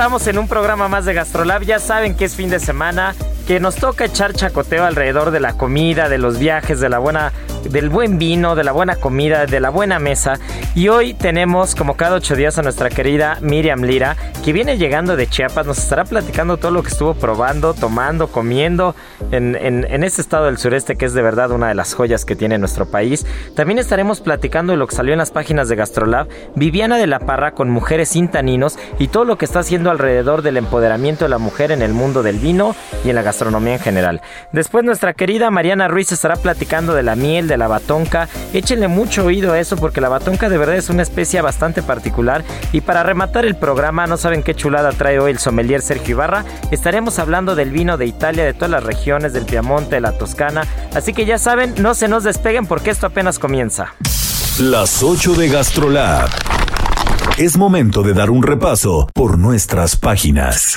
Estamos en un programa más de Gastrolab. Ya saben que es fin de semana, que nos toca echar chacoteo alrededor de la comida, de los viajes, de la buena, del buen vino, de la buena comida, de la buena mesa. Y hoy tenemos, como cada ocho días, a nuestra querida Miriam Lira, que viene llegando de Chiapas. Nos estará platicando todo lo que estuvo probando, tomando, comiendo en, en, en este estado del sureste, que es de verdad una de las joyas que tiene nuestro país. También estaremos platicando de lo que salió en las páginas de Gastrolab, Viviana de la Parra con mujeres sin taninos y todo lo que está haciendo alrededor del empoderamiento de la mujer en el mundo del vino y en la gastronomía en general. Después nuestra querida Mariana Ruiz estará platicando de la miel, de la batonca. Échenle mucho oído a eso porque la batonca de verdad es una especie bastante particular. Y para rematar el programa, no saben qué chulada trae hoy el sommelier Sergio Ibarra. Estaremos hablando del vino de Italia, de todas las regiones, del Piamonte, de la Toscana. Así que ya saben, no se nos despeguen porque esto apenas comienza. Las 8 de GastroLab. Es momento de dar un repaso por nuestras páginas.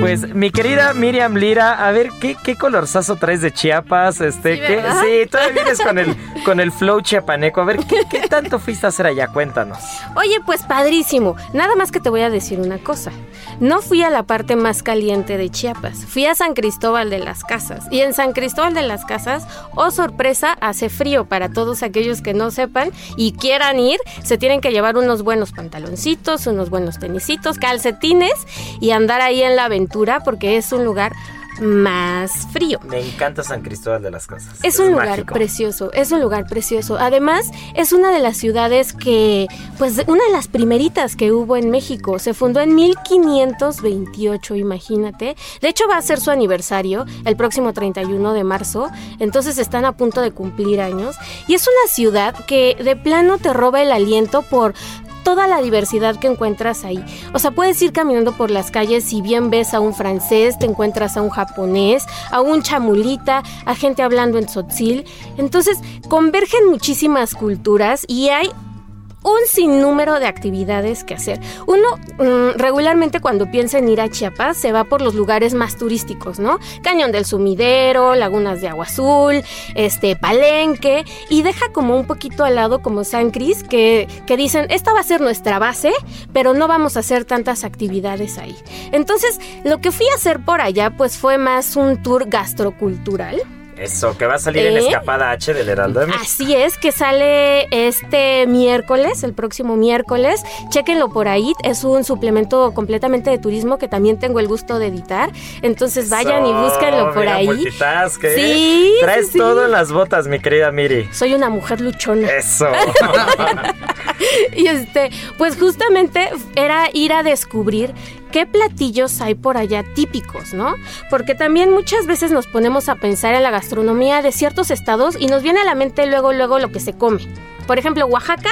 Pues mi querida Miriam Lira, a ver, ¿qué, qué colorzazo traes de Chiapas? Este, Sí, ¿qué? sí, todavía vienes con el, con el flow chiapaneco. A ver, ¿qué, qué tanto fuiste a hacer allá? Cuéntanos. Oye, pues padrísimo. Nada más que te voy a decir una cosa. No fui a la parte más caliente de Chiapas. Fui a San Cristóbal de las Casas. Y en San Cristóbal de las Casas, oh sorpresa, hace frío para todos aquellos que no sepan y quieran ir. Se tienen que llevar unos buenos pantaloncitos, unos buenos tenisitos, calcetines y andar ahí en la aventura porque es un lugar más frío. Me encanta San Cristóbal de las Casas. Es un lugar mágico. precioso, es un lugar precioso. Además, es una de las ciudades que, pues, una de las primeritas que hubo en México. Se fundó en 1528, imagínate. De hecho, va a ser su aniversario el próximo 31 de marzo. Entonces, están a punto de cumplir años. Y es una ciudad que de plano te roba el aliento por toda la diversidad que encuentras ahí. O sea, puedes ir caminando por las calles y bien ves a un francés, te encuentras a un japonés, a un chamulita, a gente hablando en tzotzil. Entonces, convergen muchísimas culturas y hay un sinnúmero de actividades que hacer. Uno mm, regularmente cuando piensa en ir a Chiapas se va por los lugares más turísticos, ¿no? Cañón del Sumidero, Lagunas de Agua Azul, este Palenque y deja como un poquito al lado como San Cris que, que dicen esta va a ser nuestra base, pero no vamos a hacer tantas actividades ahí. Entonces lo que fui a hacer por allá pues fue más un tour gastrocultural. Eso, que va a salir en ¿Eh? Escapada H del Heraldo. Así es, que sale este miércoles, el próximo miércoles. Chéquenlo por ahí, es un suplemento completamente de turismo que también tengo el gusto de editar. Entonces vayan y búsquenlo por mira, ahí. ¿eh? Sí, Traes sí, sí. todo en las botas, mi querida Miri. Soy una mujer luchona. Eso. Y este, pues justamente era ir a descubrir qué platillos hay por allá típicos, ¿no? Porque también muchas veces nos ponemos a pensar en la gastronomía de ciertos estados y nos viene a la mente luego, luego lo que se come. Por ejemplo, Oaxaca,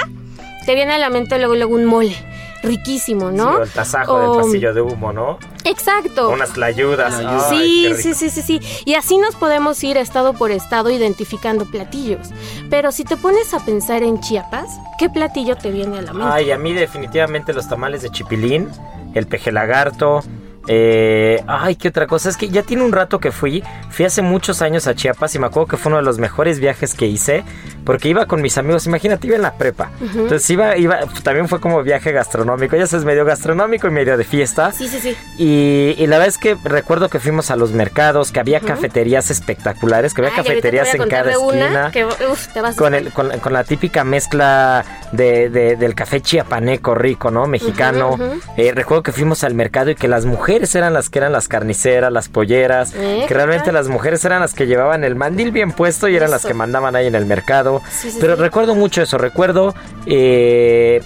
te viene a la mente luego, luego un mole. Riquísimo, ¿no? Sí, o el tasajo O- del pasillo de humo, ¿no? Exacto. Unas tlayudas. Ay, Sí, sí, sí, sí, sí. Y así nos podemos ir estado por estado identificando platillos. Pero si te pones a pensar en Chiapas, ¿qué platillo te viene a la mente? Ay, a mí definitivamente los tamales de chipilín, el peje lagarto. eh, ay, qué otra cosa. Es que ya tiene un rato que fui. Fui hace muchos años a Chiapas y me acuerdo que fue uno de los mejores viajes que hice. Porque iba con mis amigos. Imagínate, iba en la prepa. Entonces iba, iba. También fue como viaje gastronómico. Ya sabes, medio gastronómico y medio de fiesta. Sí, sí, sí. Y, y la verdad es que recuerdo que fuimos a los mercados, que había cafeterías espectaculares, que había Ay, cafeterías en cada esquina que, uf, te vas con, el, con, con la típica mezcla de, de- del café chiapaneco rico, ¿no? Mexicano. Eh, recuerdo que fuimos al mercado y que las mujeres eran las que eran las carniceras, las polleras, Eh, que ¿qué realmente las mujeres eran las que llevaban el mandil bien puesto y eran las que mandaban ahí en el mercado. Sí, sí, Pero sí. recuerdo mucho eso, recuerdo... eh,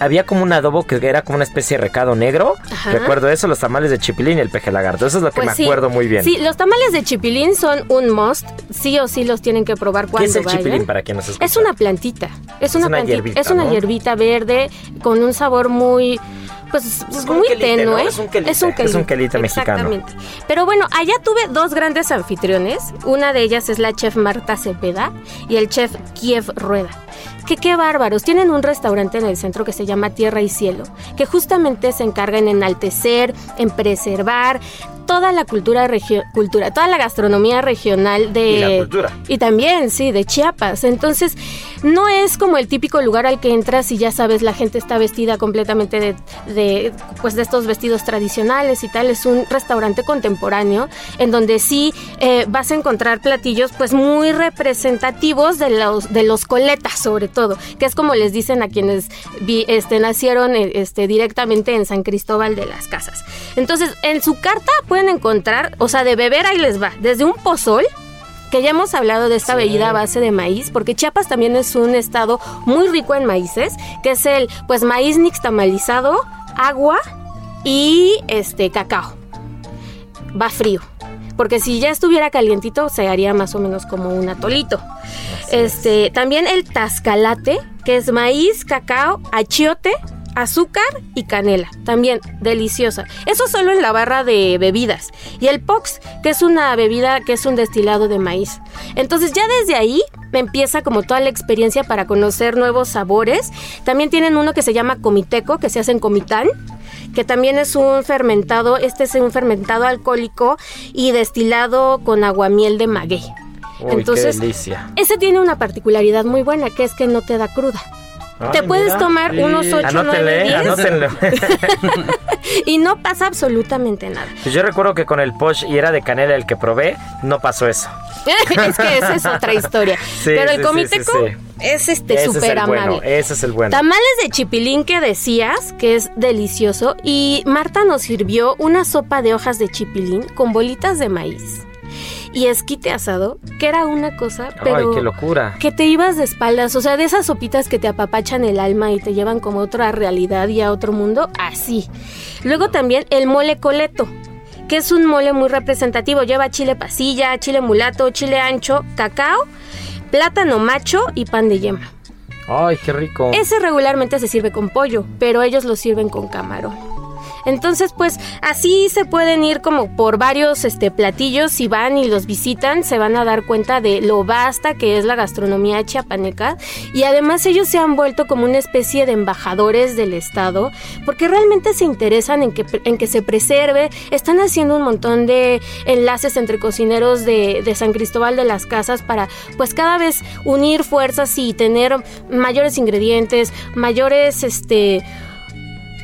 había como un adobo que era como una especie de recado negro. Ajá. Recuerdo eso, los tamales de chipilín y el peje lagarto. Eso es lo que Pues me sí. acuerdo muy bien. Sí, los tamales de chipilín son un must. Sí o sí los tienen que probar ¿Qué cuando es el vayan. chipilín para quien nos escucha? Es una plantita. Es una, una plantita. hierbita, es una ¿no? hierbita verde con un sabor muy. Pues Es un muy quelite, ¿no? tenue. Es un quelite, es un quelite mexicano. Exactamente. Pero bueno, allá tuve dos grandes anfitriones. Una de ellas es la chef Marta Cepeda y el chef Kiev Rueda. Que qué bárbaros. Tienen un restaurante en el centro que se llama Tierra y Cielo, que justamente se encarga en enaltecer, en preservar toda la cultura cultura, toda la gastronomía regional de Y la cultura. y también, sí, de Chiapas. Entonces, no es como el típico lugar al que entras y ya sabes, la gente está vestida completamente de, de, pues, de estos vestidos tradicionales y tal. Es un restaurante contemporáneo en donde sí eh, vas a encontrar platillos pues muy representativos de los, de los coletas, sobre todo, que es como les dicen a quienes vi- este, nacieron eh, este, directamente en San Cristóbal de las Casas. Entonces, en su carta pueden encontrar, o sea, de beber ahí les va, desde un pozol, que ya hemos hablado de esta bebida a base de maíz, porque Chiapas también es un estado muy rico en maíces, que es el pues maíz nixtamalizado, agua y este cacao. Va frío. Porque si ya estuviera calientito se haría más o menos como un atolito. Este, también el tascalate, que es maíz, cacao, achiote, azúcar y canela. También deliciosa. Eso solo en la barra de bebidas. Y el pox, que es una bebida que es un destilado de maíz. Entonces ya desde ahí me empieza como toda la experiencia para conocer nuevos sabores. También tienen uno que se llama comiteco, que se hace en comitán que también es un fermentado, este es un fermentado alcohólico y destilado con aguamiel de maguey. Uy, Entonces, qué delicia. ese tiene una particularidad muy buena, que es que no te da cruda. Te puedes mira. tomar unos 8, 9, Anótenle, 10 anótenle. y no pasa absolutamente nada. Pues yo recuerdo que con el posh y era de canela el que probé, no pasó eso. es que esa es otra historia. Sí, Pero el sí, sí, comiteco sí, sí. es este súper es el bueno, amable. ese es el bueno. Tamales de chipilín que decías, que es delicioso. Y Marta nos sirvió una sopa de hojas de chipilín con bolitas de maíz. Y esquite asado, que era una cosa, pero... Ay, qué locura. Que te ibas de espaldas, o sea, de esas sopitas que te apapachan el alma y te llevan como a otra realidad y a otro mundo, así. Luego también el mole coleto, que es un mole muy representativo. Lleva chile pasilla, chile mulato, chile ancho, cacao, plátano macho y pan de yema. Ay, qué rico. Ese regularmente se sirve con pollo, pero ellos lo sirven con camarón. Entonces, pues así se pueden ir como por varios este, platillos. Si van y los visitan, se van a dar cuenta de lo vasta que es la gastronomía chiapaneca. Y además ellos se han vuelto como una especie de embajadores del Estado, porque realmente se interesan en que, en que se preserve. Están haciendo un montón de enlaces entre cocineros de, de San Cristóbal de las Casas para, pues cada vez unir fuerzas y tener mayores ingredientes, mayores, este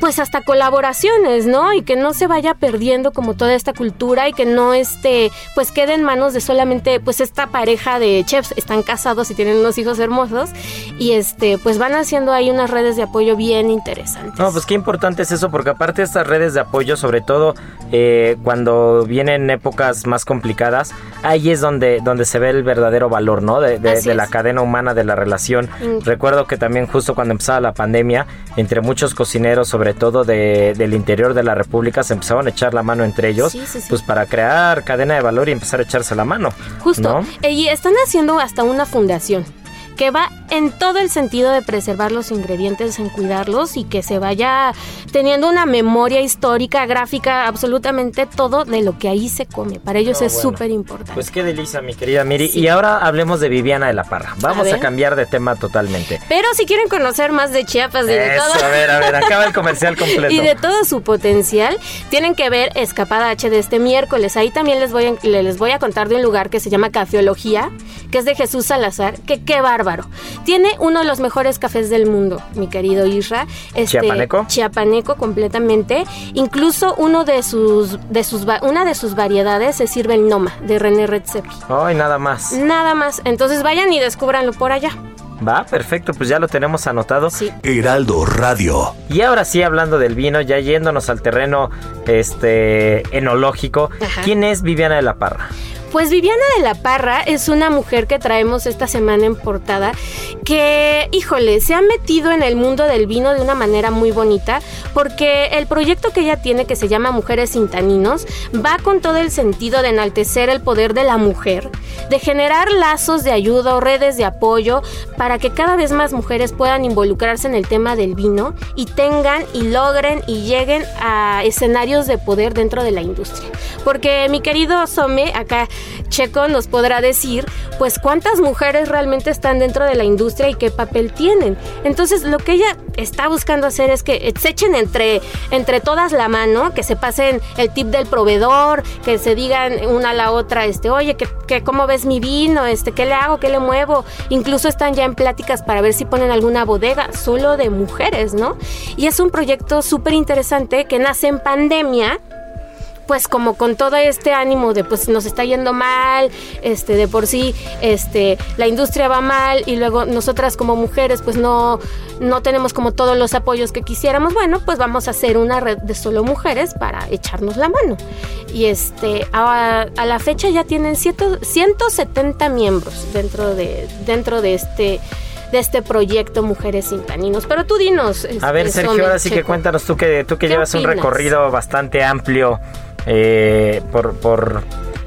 pues hasta colaboraciones, ¿no? Y que no se vaya perdiendo como toda esta cultura y que no este, pues quede en manos de solamente pues esta pareja de chefs, están casados y tienen unos hijos hermosos y este, pues van haciendo ahí unas redes de apoyo bien interesantes. No, pues qué importante es eso, porque aparte de estas redes de apoyo, sobre todo eh, cuando vienen épocas más complicadas, ahí es donde, donde se ve el verdadero valor, ¿no? De, de- de la cadena humana, de la relación. Mm. Recuerdo que también justo cuando empezaba la pandemia, entre muchos cocineros, sobre todo de- del interior de la República, se empezaban a echar la mano entre ellos, Sí, sí, sí. pues para crear cadena de valor y empezar a echarse la mano. Justo. ¿no? Eh, Y están haciendo hasta una fundación que va en todo el sentido de preservar los ingredientes, en cuidarlos y que se vaya teniendo una memoria histórica, gráfica, absolutamente todo de lo que ahí se come. Para ellos es súper importante. Pues qué delicia, mi querida Miri. Y ahora hablemos de Viviana de la Parra. Vamos a, cambiar de tema totalmente. Pero si quieren conocer más de Chiapas y de todo. A ver, a ver, acaba el comercial completo. y de todo su potencial, tienen que ver Escapada H de este miércoles. Ahí también les voy a, les voy a contar de un lugar que se llama Cafeología, que es de Jesús Salazar, que qué bárbaro. Tiene uno de los mejores cafés del mundo, mi querido Isra. Este, chiapaneco. Chiapaneco completamente. Incluso uno de sus, de sus, una de sus variedades se sirve el Noma, de René Redzepi. Ay, nada más. Nada más. Entonces vayan y descúbranlo por allá. Va, perfecto, pues ya lo tenemos anotado. Sí. Heraldo Radio. Y ahora sí, hablando del vino, ya yéndonos al terreno este enológico, ¿quién es Viviana de la Parra? Pues Viviana de la Parra es una mujer que traemos esta semana en portada que, híjole, se ha metido en el mundo del vino de una manera muy bonita porque el proyecto que ella tiene que se llama Mujeres sin Taninos va con todo el sentido de enaltecer el poder de la mujer, de generar lazos de ayuda o redes de apoyo para que cada vez más mujeres puedan involucrarse en el tema del vino y tengan y logren y lleguen a escenarios de poder dentro de la industria. Porque mi querido Some, acá Checo nos podrá decir, pues cuántas mujeres realmente están dentro de la industria y qué papel tienen. Entonces, lo que ella está buscando hacer es que se echen entre, entre todas la mano, que se pasen el tip del proveedor, que se digan una a la otra, este, oye, que, cómo ves mi vino, este, qué le hago, qué le muevo. Incluso están ya en pláticas para ver si ponen alguna bodega solo de mujeres, ¿no? Y es un proyecto súper interesante que nace en pandemia pues como con todo este ánimo de pues nos está yendo mal, este de por sí este la industria va mal y luego nosotras como mujeres pues no no tenemos como todos los apoyos que quisiéramos, bueno, pues vamos a hacer una red de solo mujeres para echarnos la mano. Y este a, la fecha ya tienen 170 miembros dentro de dentro de este de este proyecto Mujeres Sin Taninos. Pero tú dinos. a ver, este, Sergio, ahora sí que cuéntanos tú que tú que llevas un recorrido bastante amplio eh, por,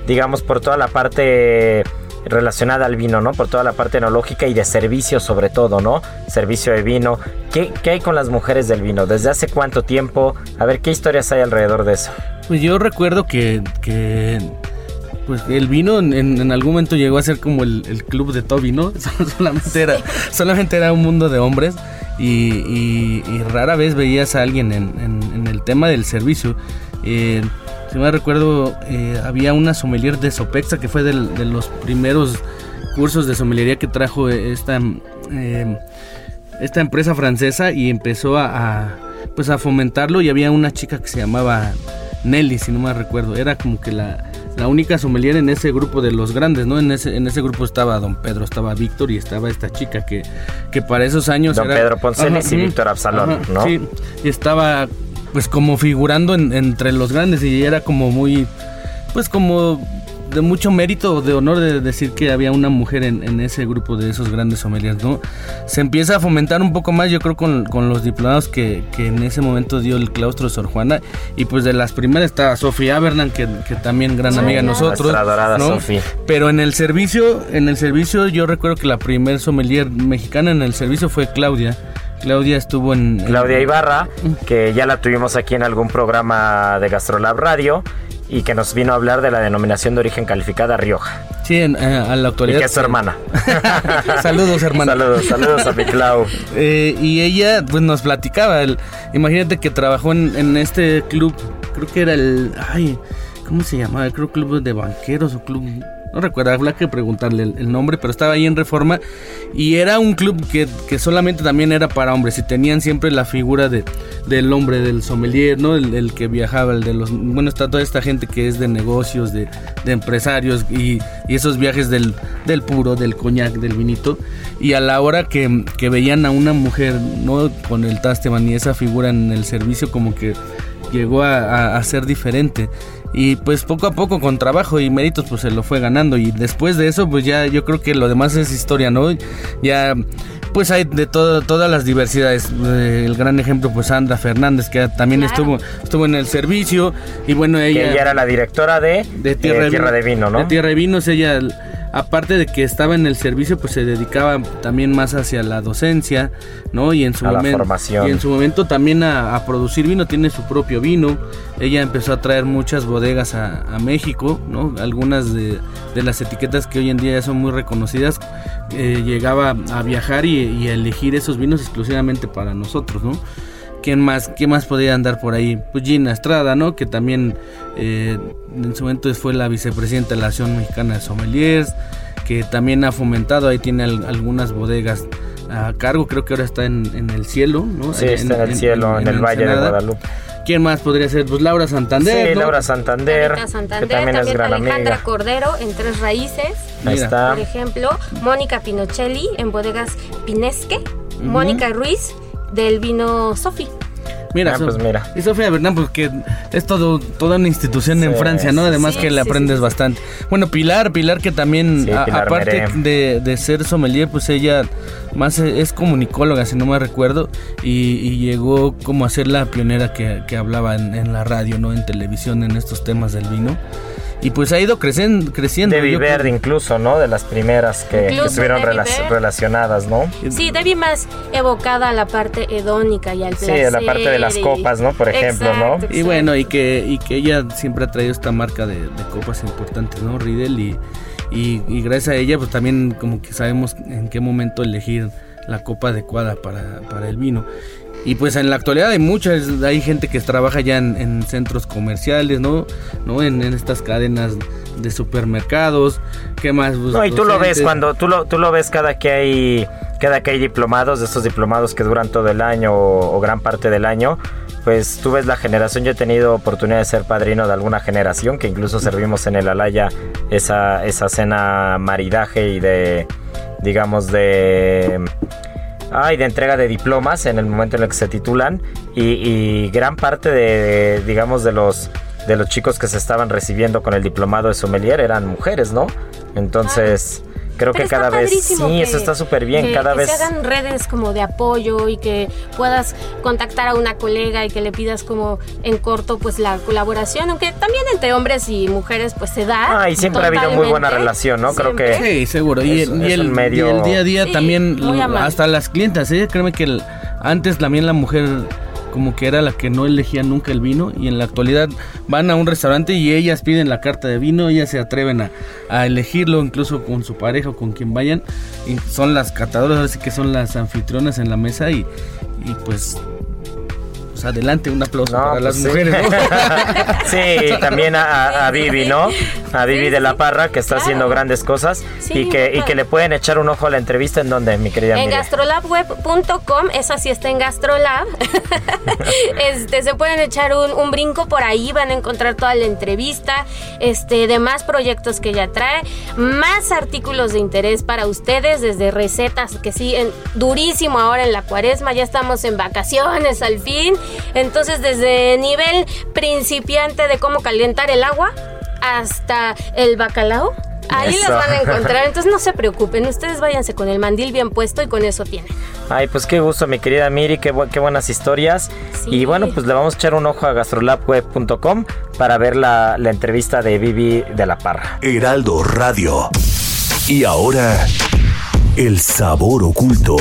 digamos, por toda la parte relacionada al vino, ¿no? Por toda la parte enológica y de servicio sobre todo, ¿no? Servicio de vino. ¿Qué, ¿Qué, hay con las mujeres del vino? ¿Desde hace cuánto tiempo? A ver, ¿qué historias hay alrededor de eso? Pues yo recuerdo que, pues el vino en, algún momento llegó a ser como el, club de Toby, ¿no? solamente, era, solamente era un mundo de hombres y, rara vez veías a alguien en, en el tema del servicio. Eh, si me recuerdo, eh, había una sommelier de Sopexa que fue de los primeros cursos de sommelería que trajo esta, em, esta empresa francesa y empezó a, pues a fomentarlo y había una chica que se llamaba Nelly, si no me recuerdo, era como que la, única sommelier en ese grupo de los grandes, ¿no? En ese, en ese grupo estaba Don Pedro, estaba Víctor y estaba esta chica que, que para esos años... Don Pedro Ponceles y Víctor Absalón, ¿no? Sí, y estaba pues como figurando entre los grandes y era como muy, pues como de mucho mérito, de honor de decir que había una mujer en, ese grupo de esos grandes sommeliers, ¿no? Se empieza a fomentar un poco más, yo creo, con, los diplomados que, en ese momento dio el claustro Sor Juana. Y pues de las primeras está Sofía Abernan, que, también gran amiga de nosotros. ¿no? Pero en el servicio, en el servicio yo recuerdo que la primer sommelier mexicana en el servicio fue Claudia. Claudia estuvo en... Claudia Ibarra, que ya la tuvimos aquí en algún programa de Gastrolab Radio y que nos vino a hablar de la denominación de origen calificada Rioja. Sí, eh, a la actualidad. Y que es su hermana. saludos, hermana. Saludos, saludos a mi Clau. Eh, y ella pues nos platicaba, el, imagínate que trabajó en, en, este club, creo que era el... Ay, ¿cómo se llamaba? Creo club de banqueros o club no recuerdo, habría que preguntarle el, nombre, pero estaba ahí en Reforma y era un club que, solamente también era para hombres y tenían siempre la figura de, del hombre, del sommelier, ¿no? El, que viajaba, el de los... Bueno, está toda esta gente que es de negocios, de, empresarios y, esos viajes del, del puro, del coñac, del vinito. Y a la hora que, veían a una mujer, ¿no? Con el Tasteman y esa figura en el servicio como que llegó a, a ser diferente y pues poco a poco con trabajo y méritos pues se lo fue ganando y después de eso pues ya yo creo que lo demás es historia, ¿no? Ya pues hay de todo, todas las diversidades. Eh, el gran ejemplo pues Sandra Fernández que también estuvo estuvo en el servicio y bueno ella... ella era la directora de, de Tierra, de, Vino, ¿no? De Tierra de Vinos, ella aparte de que estaba en el servicio, pues se dedicaba también más hacia la docencia, ¿no? Y en su, A la momento, formación. y en su momento también a, a producir vino, tiene su propio vino. Ella empezó a traer muchas bodegas a, a México, ¿no? Algunas de, de las etiquetas que hoy en día ya son muy reconocidas, eh, llegaba a viajar y, y a elegir esos vinos exclusivamente para nosotros, ¿no? ¿Quién más, ¿Quién más podría andar por ahí? Pues Gina Estrada, ¿no? Que también eh, en su momento fue la vicepresidenta de la Asociación Mexicana de Sommeliers, que también ha fomentado, ahí tiene al- algunas bodegas a cargo, creo que ahora está en, en el cielo, ¿no? Sí, está en el cielo, en, el Valle de. Guadalupe. ¿Quién más podría ser? Pues Laura Sí, Santander, ¿no? Laura Santander, Anita Santander, que también, es gran Alejandra amiga. Cordero en Tres Raíces. Ahí Mira. está. Por ejemplo, Mónica Pinochelli en Bodegas Pinesque. Mónica Ruiz del vino Sofi. Mira, Ah, So- pues mira. Y Sofía Bernán, pues que es todo, toda una institución en Francia, ¿no? Además sí. que le Sí, aprendes sí, sí. bastante. Bueno, Pilar, Pilar que también, Sí, a- Pilar aparte de, de ser sommelier, pues ella más e- es comunicóloga, si no me recuerdo, y, y llegó como a ser la pionera que, que hablaba en, en la radio, ¿no? En televisión, en estos temas del vino. Y pues ha ido crecen- creciendo. Debbie Verde incluso, ¿no? De las primeras que, estuvieron relacionadas, ¿no? Sí, Debbie más evocada a la parte hedónica y al Sí, placer. la parte de las copas, ¿no? Por ejemplo, ¿no? Exacto, Y bueno, y que, y que ella siempre ha traído esta marca de, de copas importantes, ¿no? Riedel y, y, y gracias a ella pues también como que sabemos en qué momento elegir la copa adecuada para, para el vino. Y pues en la actualidad hay muchas, hay gente que trabaja ya en, en centros comerciales, ¿no? ¿No? En, en estas cadenas de supermercados, ¿qué más? Pues, No, y tú lo ves cuando tú lo, tú lo ves cada que hay cada que hay diplomados, de estos diplomados que duran todo el año o, o gran parte del año, pues tú ves la generación. Yo he tenido oportunidad de ser padrino de alguna generación, que incluso servimos en el Alaya esa, esa cena maridaje y de, digamos, de... Ay, de entrega de diplomas en el momento en el que se titulan y, y gran parte de, digamos, de los de los chicos que se estaban recibiendo con el diplomado de sommelier eran mujeres, ¿no? Entonces, creo Pero que cada vez sí, que- eso está súper bien, que- cada que vez se hagan redes como de apoyo y que puedas contactar a una colega y que le pidas como en corto pues la colaboración, aunque también entre hombres y mujeres pues se da. Ah, y siempre ha habido muy buena totalmente, relación, ¿no? Creo que-. Sí, seguro. Y, Es- el, y es el- un medio- y el día a día Sí, también, muy lo- amable. hasta las clientas, ¿eh? Créeme que el- antes también la mujer como que era la que no elegía nunca el vino y en la actualidad van a un restaurante y ellas piden la carta de vino, ellas se atreven a, a elegirlo incluso con su pareja o con quien vayan y son las catadoras, así que son las anfitrionas en la mesa y, y pues, pues adelante, un aplauso No, para pues las sí. mujeres. ¿no? sí, y también a, a- Vivi, ¿no? A Vivi Sí, de la sí, Parra, que está claro. haciendo grandes cosas Sí, y, que, y que le pueden echar un ojo a la entrevista en donde, mi querida En Miriam. gastrolabweb.com, esa sí está en Gastrolab. este, se pueden echar un, un brinco por ahí, van a encontrar toda la entrevista, este, de más proyectos que ella trae, más artículos de interés para ustedes, desde recetas que siguen durísimo ahora en la cuaresma, ya estamos en vacaciones al fin. Entonces, desde nivel principiante de cómo calentar el agua hasta el bacalao. Ahí Eso. las van a encontrar, entonces no se preocupen, ustedes váyanse con el mandil bien puesto y con eso tienen. Ay, pues qué gusto, mi querida Miri, qué, bu- qué buenas historias. Sí. Y bueno, pues le vamos a echar un ojo a gastrolabweb.com para ver la, la entrevista de Vivi de la Parra. Heraldo Radio. Y ahora, el sabor oculto.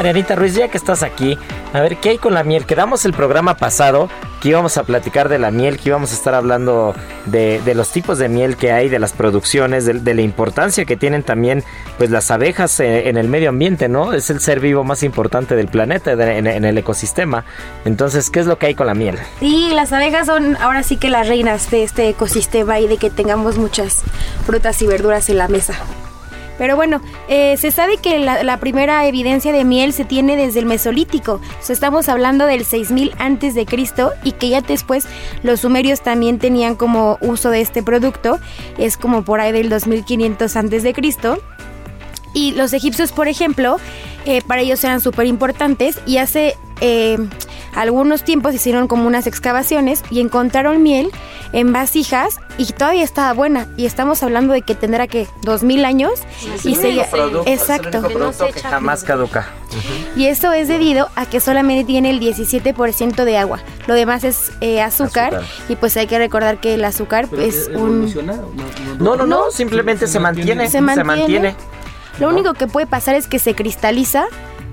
Marianita Ruiz, ya que estás aquí, a ver, ¿qué hay con la miel? Quedamos el programa pasado que íbamos a platicar de la miel, que íbamos a estar hablando de, los tipos de miel que hay, de las producciones, de, la importancia que tienen también pues las abejas eh, en el medio ambiente, ¿no? Es el ser vivo más importante del planeta, en, en el ecosistema. Entonces, ¿qué es lo que hay con la miel? Sí, las abejas son ahora sí que las reinas de este ecosistema y de que tengamos muchas frutas y verduras en la mesa. Pero bueno, eh, se sabe que la, primera evidencia de miel se tiene desde el Mesolítico. Estamos hablando del 6000 antes de Cristo y que ya después los sumerios también tenían como uso de este producto. Es como por ahí del 2500 antes de Cristo. Y los egipcios, por ejemplo, eh, para ellos eran súper importantes y hace... eh, algunos tiempos hicieron como unas excavaciones y encontraron miel en vasijas y todavía estaba buena. Y estamos hablando de que tendrá que dos mil años y seguía. Exacto. que jamás caduca. Y esto es debido a que solamente tiene el 17% de agua. Lo demás es eh, azúcar, y pues hay que recordar que el azúcar es un... No, no, no, simplemente se mantiene. Se mantiene. Lo único que puede pasar es que se cristaliza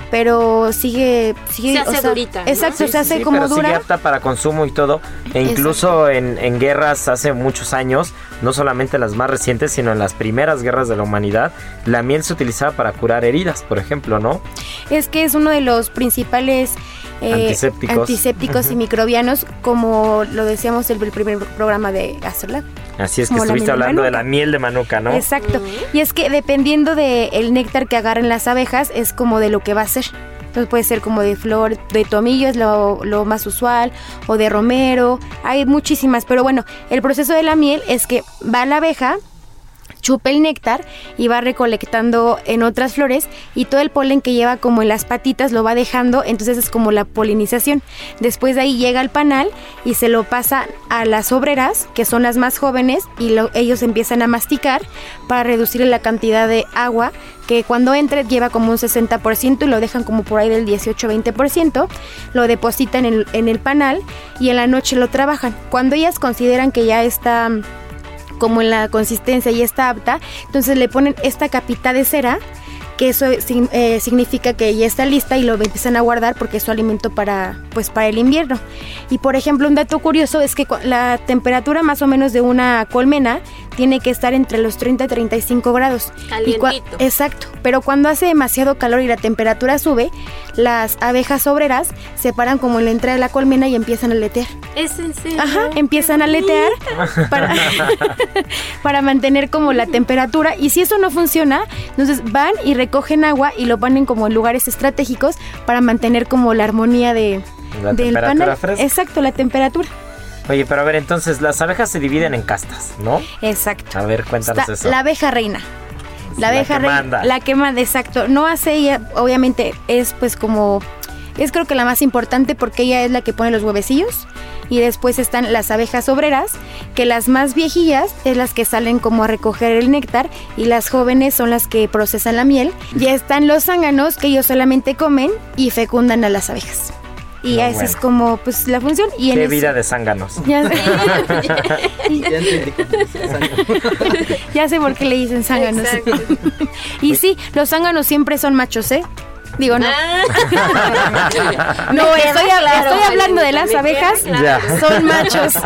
pero sigue, sigue se hace durita. Exacto, se hace como pero dura. Sigue apta para consumo y todo. E incluso en, en, guerras hace muchos años, no solamente las más recientes, sino en las primeras guerras de la humanidad, la miel se utilizaba para curar heridas, por ejemplo, ¿no? Es que es uno de los principales eh, antisépticos, y microbianos, como lo decíamos en el primer programa de Gastrolab. Así es que estuviste hablando de, la miel de manuka, ¿no? Exacto. Y es que dependiendo del el néctar que agarren las abejas, es como de lo que va a ser. Entonces puede ser como de flor, de tomillo es lo, lo, más usual, o de romero, hay muchísimas, pero bueno, el proceso de la miel es que va la abeja, chupa el néctar y va recolectando en otras flores y todo el polen que lleva como en las patitas lo va dejando, entonces es como la polinización. Después de ahí llega al panal y se lo pasa a las obreras, que son las más jóvenes, y ellos empiezan a masticar para reducir la cantidad de agua que cuando entre lleva como un 60% y lo dejan como por ahí del 18-20%, lo depositan en el, en el panal y en la noche lo trabajan. Cuando ellas consideran que ya está como en la consistencia y está apta, entonces le ponen esta capita de cera que eso eh, significa que ya está lista y lo empiezan a guardar porque es su alimento para pues para el invierno. Y por ejemplo, un dato curioso es que la temperatura más o menos de una colmena tiene que estar entre los 30 y 35 grados. Calientito. Exacto, pero cuando hace demasiado calor y la temperatura sube, las abejas obreras se paran como en la entrada de la colmena y empiezan a letear. Es en serio. Ajá, empiezan a letear para, para mantener como la temperatura y si eso no funciona, entonces van y recogen agua y lo ponen como en lugares estratégicos para mantener como la armonía de la del panel. Exacto, la temperatura. Oye, pero a ver, entonces las abejas se dividen en castas, ¿no? Exacto. A ver, cuéntanos eso. La abeja reina. La abeja la que reina. Manda. La que manda, exacto. No hace ella, obviamente, es pues como. Es creo que la más importante porque ella es la que pone los huevecillos. Y después están las abejas obreras, que las más viejillas es las que salen como a recoger el néctar y las jóvenes son las que procesan la miel. Ya están los zánganos que ellos solamente comen y fecundan a las abejas. Y No, esa bueno. es como pues la función. Y en Qué vida de zánganos. Ya. Ya sé por qué le dicen zánganos. y sí, los zánganos siempre son machos, ¿eh? Digo, no. no, estoy, claro, estoy hablando de las abejas. claro. Son machos.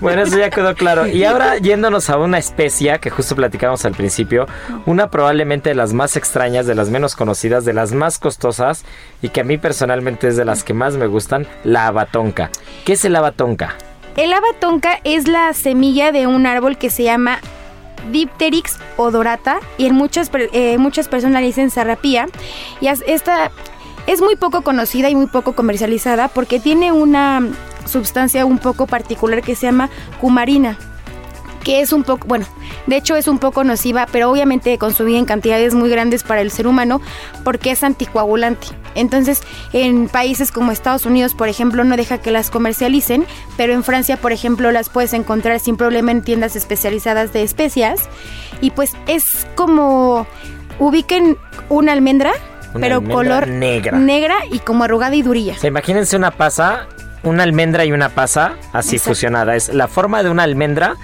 Bueno, eso ya quedó claro. Y ahora yéndonos a una especia que justo platicamos al principio, una probablemente de las más extrañas, de las menos conocidas, de las más costosas y que a mí personalmente es de las que más me gustan, la abatonca. ¿Qué es el abatonca? El abatonca es la semilla de un árbol que se llama Dipterix odorata y en muchas, eh, muchas personas le dicen zarrapía. Y esta es muy poco conocida y muy poco comercializada porque tiene una sustancia un poco particular que se llama cumarina que es un poco, bueno, de hecho es un poco nociva, pero obviamente consumida en cantidades muy grandes para el ser humano porque es anticoagulante. Entonces, en países como Estados Unidos, por ejemplo, no deja que las comercialicen, pero en Francia, por ejemplo, las puedes encontrar sin problema en tiendas especializadas de especias. Y pues es como ubiquen una almendra, Una pero almendra color negra. negra y como arrugada y durilla. Imagínense una pasa, una almendra y una pasa así Exacto. fusionada. Es la forma de una almendra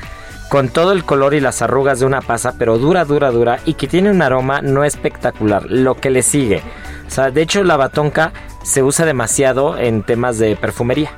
con todo el color y las arrugas de una pasa, pero dura, dura, dura y que tiene un aroma no espectacular. Lo que le sigue. De hecho la batonca se usa demasiado en temas de perfumería.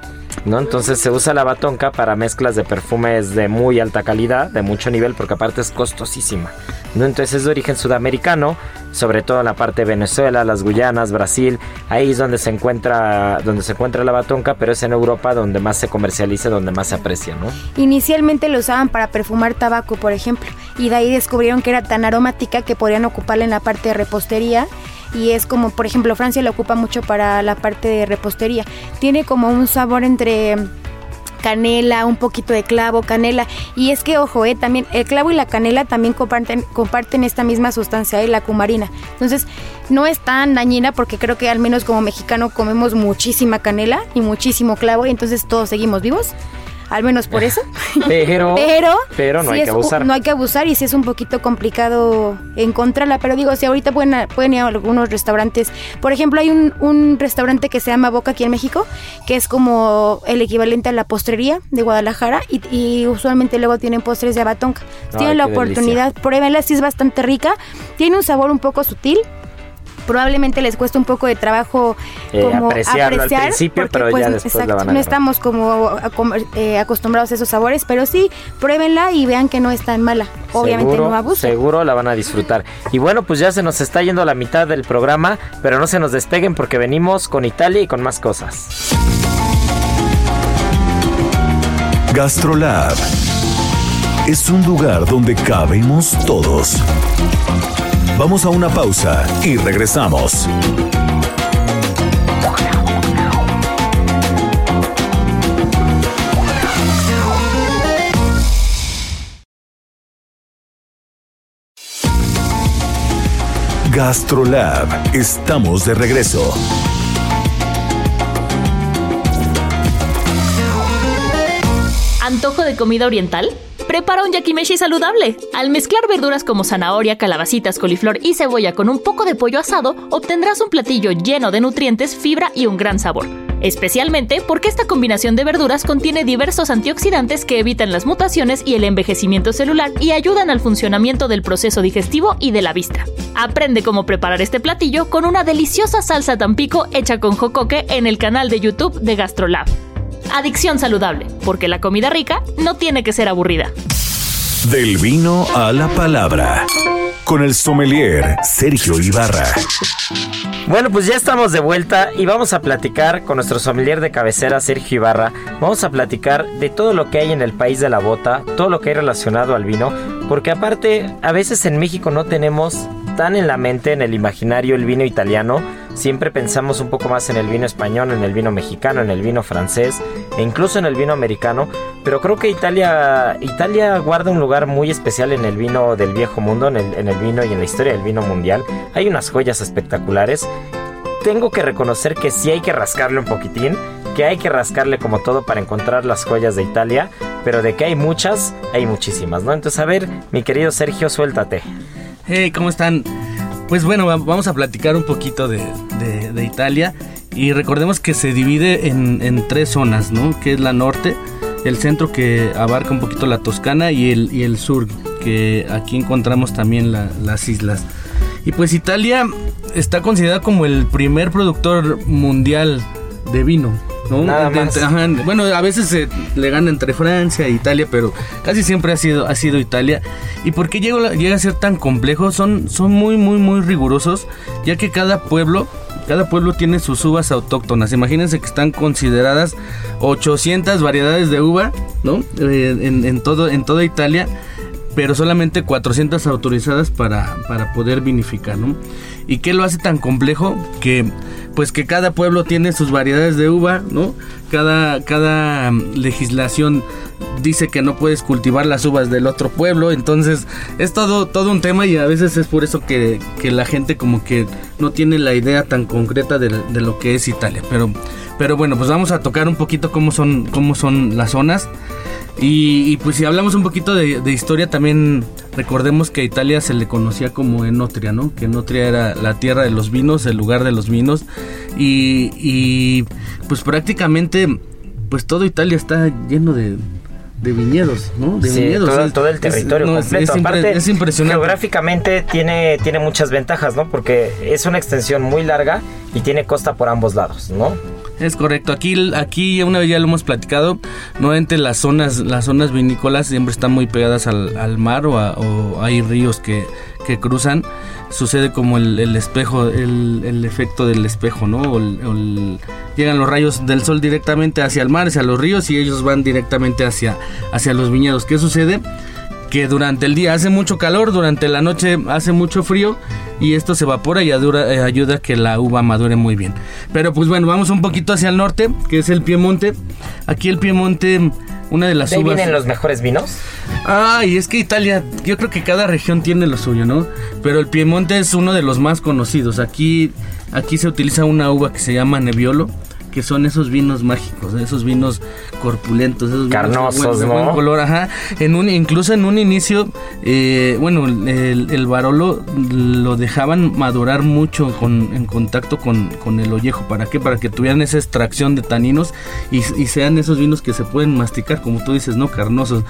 ¿No? Entonces se usa la batonca para mezclas de perfumes de muy alta calidad, de mucho nivel, porque aparte es costosísima. ¿no? Entonces es de origen sudamericano, sobre todo en la parte de Venezuela, las Guyanas, Brasil, ahí es donde se encuentra, donde se encuentra la batonca, pero es en Europa donde más se comercializa, donde más se aprecia, ¿no? Inicialmente lo usaban para perfumar tabaco, por ejemplo, y de ahí descubrieron que era tan aromática que podrían ocuparla en la parte de repostería. Y es como, por ejemplo, Francia lo ocupa mucho para la parte de repostería. Tiene como un sabor entre canela, un poquito de clavo, canela. Y es que, ojo, eh, también el clavo y la canela también comparten, comparten esta misma sustancia, eh, la cumarina. Entonces, no es tan dañina porque creo que al menos como mexicano comemos muchísima canela y muchísimo clavo y entonces todos seguimos vivos al menos por eso. Pero, pero, no hay que abusar. No hay que abusar y si es un poquito complicado encontrarla, pero digo, si ahorita pueden, pueden ir a algunos restaurantes, por ejemplo, hay un, un, restaurante que se llama Boca aquí en México, que es como el equivalente a la postrería de Guadalajara y, usualmente luego tienen postres de abatonca. tienen la oportunidad, pruébenla, si es bastante rica, tiene un sabor un poco sutil, probablemente les cuesta un poco de trabajo eh, como apreciar al principio, pero ya pues, después la van a no estamos como eh, acostumbrados a esos sabores, pero sí, pruébenla y vean que no es tan mala. Obviamente no abusen. Seguro la van a disfrutar. Y bueno, pues ya se nos está yendo la mitad del programa, pero no se nos despeguen porque venimos con Italia y con más cosas. Gastrolab es un lugar donde cabemos todos. Vamos a una pausa y regresamos. Gastrolab, estamos de regreso. ¿Antojo de comida oriental? Prepara un yakimeshi saludable. Al mezclar verduras como zanahoria, calabacitas, coliflor y cebolla con un poco de pollo asado, obtendrás un platillo lleno de nutrientes, fibra y un gran sabor. Especialmente porque esta combinación de verduras contiene diversos antioxidantes que evitan las mutaciones y el envejecimiento celular y ayudan al funcionamiento del proceso digestivo y de la vista. Aprende cómo preparar este platillo con una deliciosa salsa tampico hecha con jocoque en el canal de YouTube de GastroLab. Adicción saludable, porque la comida rica no tiene que ser aburrida. Del vino a la palabra. Con el sommelier Sergio Ibarra. Bueno, pues ya estamos de vuelta y vamos a platicar con nuestro sommelier de cabecera Sergio Ibarra. Vamos a platicar de todo lo que hay en el país de la bota, todo lo que hay relacionado al vino, porque aparte a veces en México no tenemos tan en la mente, en el imaginario, el vino italiano. Siempre pensamos un poco más en el vino español, en el vino mexicano, en el vino francés e incluso en el vino americano. Pero creo que Italia, Italia guarda un lugar muy especial en el vino del viejo mundo, en el, en el vino y en la historia del vino mundial. Hay unas joyas espectaculares. Tengo que reconocer que sí hay que rascarle un poquitín, que hay que rascarle como todo para encontrar las joyas de Italia, pero de que hay muchas, hay muchísimas, ¿no? Entonces, a ver, mi querido Sergio, suéltate. Hey, ¿cómo están? Pues bueno, vamos a platicar un poquito de, Italia y recordemos que se divide en, tres zonas, ¿no? Que es la norte, el centro que abarca un poquito la Toscana y el, y el sur, que aquí encontramos también las islas. Y pues Italia está considerada como el primer productor mundial de vino. Nada más. bueno, a veces se le gana entre Francia e Italia, pero casi siempre ha sido, ha sido Italia. ¿Y por qué llega, llega a ser tan complejo? Son, son muy, muy, muy rigurosos, ya que cada pueblo cada pueblo tiene sus uvas autóctonas. Imagínense que están consideradas 800 variedades de uva, ¿no? Eh, en, todo, en toda Italia, pero solamente 400 autorizadas para, para poder vinificar, ¿no? ¿Y qué lo hace tan complejo? Que pues que cada pueblo tiene sus variedades de uva, ¿no? Cada, cada mm, legislación dice que no puedes cultivar las uvas del otro pueblo, entonces es todo, todo un tema y a veces es por eso que, la gente como que no tiene la idea tan concreta de, lo que es Italia. Pero, pero bueno, pues vamos a tocar un poquito cómo son, cómo son las zonas. Y, pues si hablamos un poquito de, historia, también recordemos que a Italia se le conocía como Enotria, ¿no? Que Enotria era la tierra de los vinos, el lugar de los vinos. Y, pues prácticamente, pues todo Italia está lleno de, viñedos, ¿no? De sí, viñedos. Todo, el territorio completo. Aparte, es impresionante. Geográficamente tiene, tiene muchas ventajas, ¿no? Porque es una extensión muy larga y tiene costa por ambos lados, ¿no? Es correcto. Aquí, aquí una vez ya lo hemos platicado. Nuevamente las zonas, las zonas vinícolas siempre están muy pegadas al, mar o, hay ríos que, cruzan. Sucede como el, espejo, el, efecto del espejo, ¿no? llegan los rayos del sol directamente hacia el mar, hacia los ríos y ellos van directamente hacia, hacia los viñedos. ¿Qué sucede? que durante el día hace mucho calor, durante la noche hace mucho frío y esto se evapora y eh, ayuda a que la uva madure muy bien. Pero pues bueno, vamos un poquito hacia el norte, que es el Piemonte. Aquí el Piemonte, una de las ¿De ahí uvas... vienen los mejores vinos? Ay, es que Italia, yo creo que cada región tiene lo suyo, ¿no? Pero el Piemonte es uno de los más conocidos. Aquí, aquí se utiliza una uva que se llama Nebbiolo, que son esos vinos mágicos, esos vinos corpulentos, esos vinos Carnosos, de buen, ¿no? buen color, ajá. En un, incluso en un inicio, eh, bueno, el, el Barolo lo dejaban madurar mucho con, en contacto con, con el ollejo. ¿Para qué? Para que tuvieran esa extracción de taninos y, y sean esos vinos que se pueden masticar, como tú dices, ¿no? Carnosos.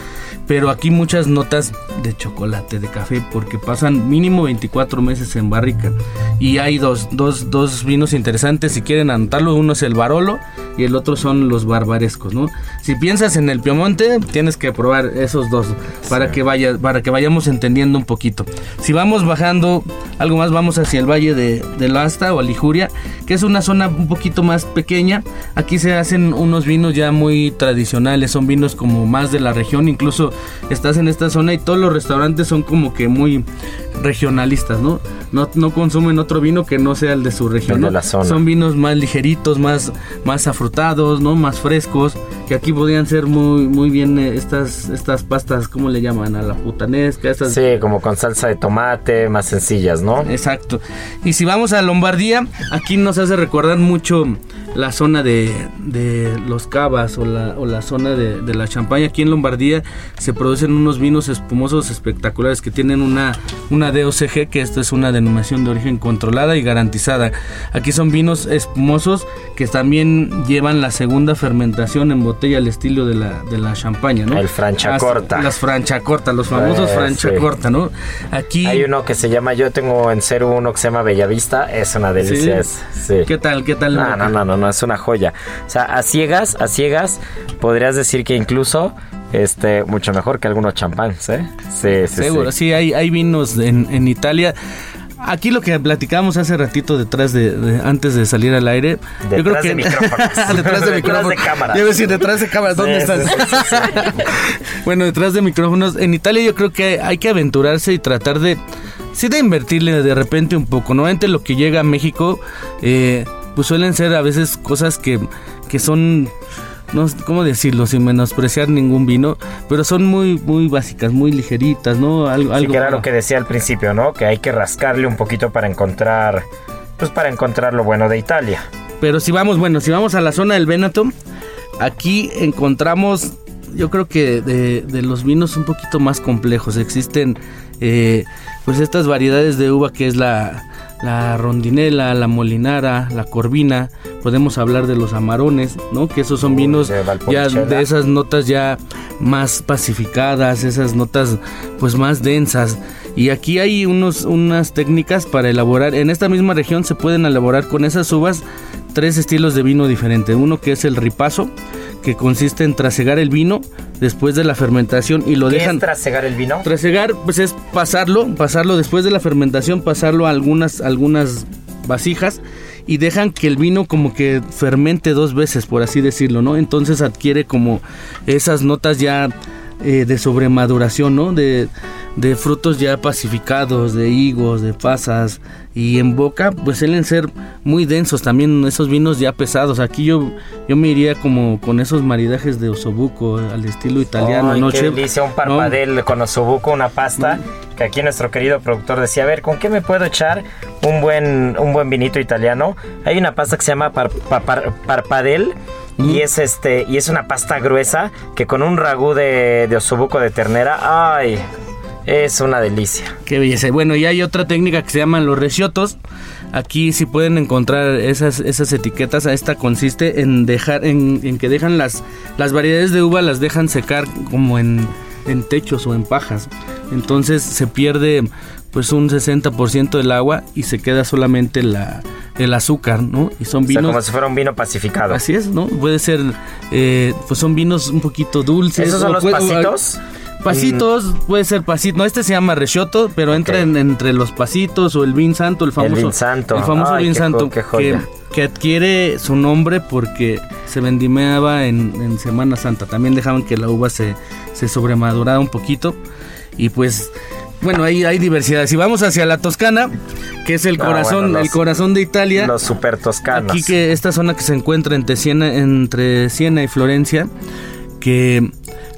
Pero aquí muchas notas de chocolate, de café, porque pasan mínimo 24 meses en barrica. Y hay dos, dos, dos vinos interesantes, si quieren anotarlo, uno es el Barolo y el otro son los barbarescos, ¿no? Si piensas en el Piemonte, tienes que probar esos dos para que vaya, para que vayamos entendiendo un poquito. Si vamos bajando algo más, vamos hacia el valle de, del Asta o Liguria, que es una zona un poquito más pequeña. Aquí se hacen unos vinos ya muy tradicionales, son vinos como más de la región, incluso estás en esta zona y todos los restaurantes son como que muy regionalistas, ¿no? No, no consumen otro vino que no sea el de su región. De la zona. Son vinos más ligeritos, más, más afrutados, ¿no? Más frescos, que aquí podrían ser muy, muy bien eh, estas, estas pastas, ¿cómo le llaman? A la putanesca, estas... Sí, como con salsa de tomate, más sencillas, ¿no? Exacto. Y si vamos a Lombardía, aquí nos hace recordar mucho la zona de, de los cavas o la, o la zona de, de la champaña. Aquí en Lombardía se producen unos vinos espumosos espectaculares que tienen una, una DOCG, que esto es una denominación de origen controlada y garantizada. Aquí son vinos espumosos que también llevan la segunda fermentación en botella al estilo de la, de la champaña, ¿no? El Franciacorta. Las Franciacorta, los famosos Eh, Franciacorta, ¿no? Aquí... Hay uno que se llama, yo tengo en cero uno que se llama Bellavista, es una delicia. ¿Sí? es- sí. ¿Qué tal? ¿Qué tal? No, no, no, no, no, es una joya. O sea, a ciegas, a ciegas, podrías decir que incluso este mucho mejor que algunos champáns, ¿eh? Sí, sí, Seguro, sí. sí, hay, hay vinos en, en Italia. Aquí lo que platicábamos hace ratito detrás de, de- antes de salir al aire, yo creo Detrás que de micrófonos. detrás de Detrás micrófonos. de cámara. Debo decir detrás de cámara, ¿dónde Sí, estás? bueno, detrás de micrófonos. En Italia yo creo que hay que aventurarse y tratar de sí de invertirle de repente un poco. Normalmente lo que llega a México eh, pues suelen ser a veces cosas que, que son no cómo decirlo sin menospreciar ningún vino, pero son muy muy básicas, muy ligeritas, ¿no? Algo, Sí, algo que era lo que decía al principio, ¿no? Que hay que rascarle un poquito para encontrar, pues para encontrar lo bueno de Italia. Pero si vamos, bueno, si vamos a la zona del Veneto, aquí encontramos, yo creo que de, de los vinos un poquito más complejos. Existen, eh, pues estas variedades de uva que es la, la rondinela, la molinara, la corvina. Podemos hablar de los amarones, ¿no? Que esos son vinos de ya de esas notas ya más pacificadas, esas notas pues más densas. Y aquí hay unos, unas técnicas para elaborar, en esta misma región se pueden elaborar con esas uvas tres estilos de vino diferentes. Uno que es el ripazo, que consiste en trasegar el vino después de la fermentación y lo ¿Qué dejan... es trasegar el vino? Trasegar, pues es pasarlo, pasarlo después de la fermentación, pasarlo a algunas, algunas vasijas y dejan que el vino como que fermente dos veces, por así decirlo, ¿no? Entonces adquiere como esas notas ya eh, de sobremaduración, ¿no? De, de frutos ya pacificados, de higos, de pasas y en boca pues suelen ser muy densos también esos vinos ya pesados. Aquí yo yo me iría como con esos maridajes de osobuco al estilo italiano, Ay, ¿no? qué delicia, un ¿No? parpadel con osobuco, una pasta, que aquí nuestro querido productor decía, a ver, ¿con qué me puedo echar un buen, un buen vinito italiano? Hay una pasta que se llama par- pa- par- parpadel, y es este, y es una pasta gruesa que con un ragú de, de osobuco de ternera, ay, es una delicia. Qué belleza. Bueno, y hay otra técnica que se llaman los reciotos. Aquí sí pueden encontrar esas, esas etiquetas. Esta consiste en dejar, en, en que dejan las, las variedades de uva, las dejan secar como en, en techos o en pajas. Entonces se pierde pues un 60% del agua y se queda solamente la, el azúcar, ¿no? Y son O sea, vinos... como si fuera un vino pacificado. Así es, ¿no? Puede ser, eh, pues son vinos un poquito dulces. ¿Esos son los puede- pasitos? Pasitos, puede ser pasito. No, este se llama Resciotto, pero entra en- entre los pasitos o el vin santo, el famoso. vin santo. El famoso Ay, vin santo. qué que, joya. que adquiere su nombre porque se vendimiaba en, en Semana Santa. También dejaban que la uva se, se sobremadurara un poquito. y pues bueno, ahí hay diversidad. Si vamos hacia la Toscana, que es el Ah, corazón, bueno, los- el corazón de Italia. Los super toscanos. Aquí que esta zona que se encuentra entre Siena, entre Siena y Florencia, que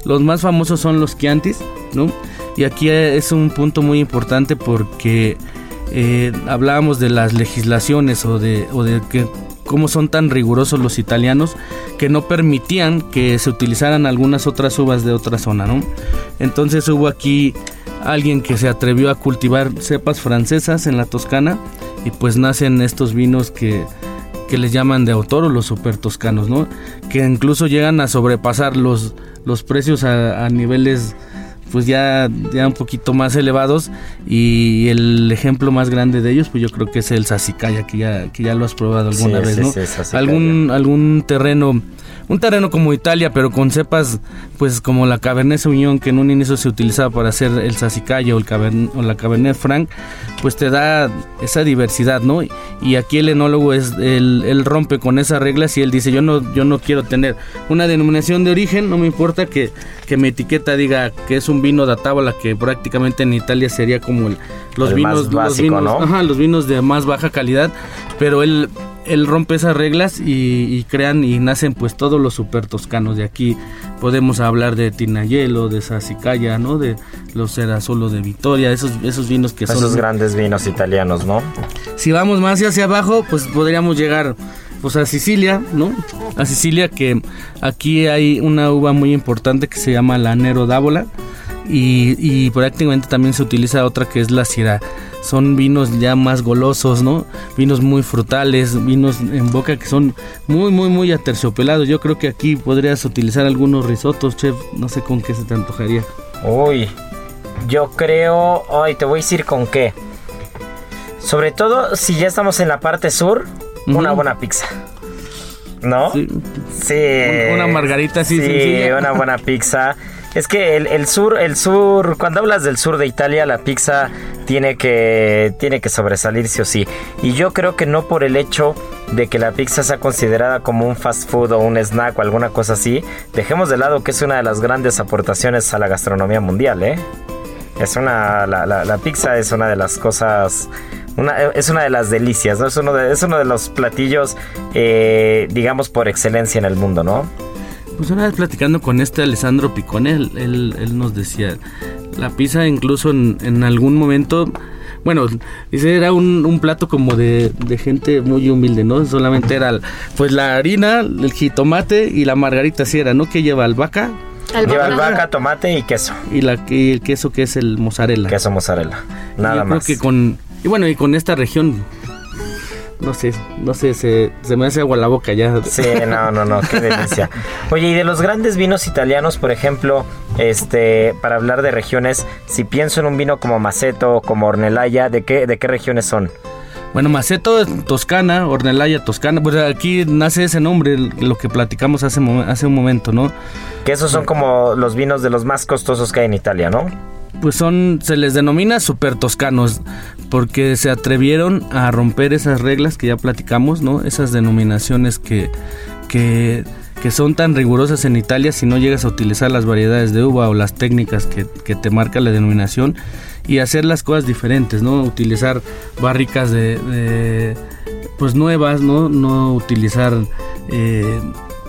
los más famosos son los Chiantis, ¿no? Y aquí es un punto muy importante porque eh, hablábamos de las legislaciones o de, o de que cómo son tan rigurosos los italianos que no permitían que se utilizaran algunas otras uvas de otra zona, ¿no? Entonces hubo aquí alguien que se atrevió a cultivar cepas francesas en la Toscana y pues nacen estos vinos que, que les llaman de autor o los super toscanos, ¿no? Que incluso llegan a sobrepasar los, los precios a, a niveles pues ya, ya un poquito más elevados y el ejemplo más grande de ellos pues yo creo que es el Sassicaia que ya, que ya lo has probado alguna Sí, vez, sí, ¿no? sí, algún, algún terreno un terreno como Italia, pero con cepas pues como la Cabernet Sauvignon que en un inicio se utilizaba para hacer el Sassicaia o, el Cabernet, o la Cabernet Franc, pues te da esa diversidad, ¿no? Y aquí el enólogo es él, él rompe con esas reglas y él dice, yo no yo no quiero tener una denominación de origen, no me importa que, que mi etiqueta diga que es un vino de Tábala que prácticamente en Italia sería como el- los El vinos más los básico, vinos, ¿no? ajá, los vinos de más baja calidad, pero él él rompe esas reglas y, y crean y nacen pues todos los super toscanos de aquí podemos hablar de Tinayelo, de Sassicaia, ¿no? De los Cerasuolo de Vitoria, esos esos vinos que son Esos grandes vinos italianos, ¿no? si vamos más hacia abajo, pues podríamos llegar pues a Sicilia, ¿no? A Sicilia que aquí hay una uva muy importante que se llama la Nero d'Avola y, y prácticamente también se utiliza otra que es la Syrah. Son vinos ya más golosos, ¿no? Vinos muy frutales, vinos en boca que son muy, muy, muy aterciopelados. Yo creo que aquí podrías utilizar algunos risotos, chef. No sé con qué se te antojaría. Uy, yo creo. Ay, te voy a decir con qué. Sobre todo si ya estamos en la parte sur, una buena pizza. ¿No? Sí. Sí. Una- una margarita así Sí, sencilla. una buena pizza. Es que el, el sur, el sur, cuando hablas del sur de Italia, la pizza tiene que, tiene que sobresalir sí o sí. Y yo creo que no por el hecho de que la pizza sea considerada como un fast food o un snack o alguna cosa así, dejemos de lado que es una de las grandes aportaciones a la gastronomía mundial, ¿eh? Es una, la, la- la pizza es una de las cosas, una, es una de las delicias, ¿no? Es uno de, es uno de los platillos, eh, digamos, por excelencia en el mundo, ¿no? Pues una vez platicando con este Alessandro Picone, él, él- él nos decía, la pizza incluso en, en algún momento, bueno, dice, era un, un plato como de, de gente muy humilde, ¿no? Solamente era pues la harina, el jitomate y la margarita si era, ¿no? Que lleva albahaca Lleva Albahaca. tomate y queso. y, la, y el queso que es el mozzarella. Queso mozzarella. Y Nada yo más. Creo que con, y bueno, y con esta región, no sé, no sé, se, se me hace agua la boca ya. Sí, no, no, no, qué delicia. Oye, y de los grandes vinos italianos, por ejemplo, este, para hablar de regiones, si pienso en un vino como Maceto, como Ornelaya, ¿de qué, de qué regiones son? Bueno, Maceto es Toscana, Ornelaya Toscana, pues aquí nace ese nombre, lo que platicamos hace, hace un momento, ¿no? Que esos son como los vinos de los más costosos que hay en Italia, ¿no? Pues son, se les denomina super toscanos, porque se atrevieron a romper esas reglas que ya platicamos, ¿no? Esas denominaciones que, que, que son tan rigurosas en Italia si no llegas a utilizar las variedades de uva o las técnicas que, que te marca la denominación y hacer las cosas diferentes, ¿no? Utilizar barricas de, de, pues nuevas, ¿no? No utilizar eh,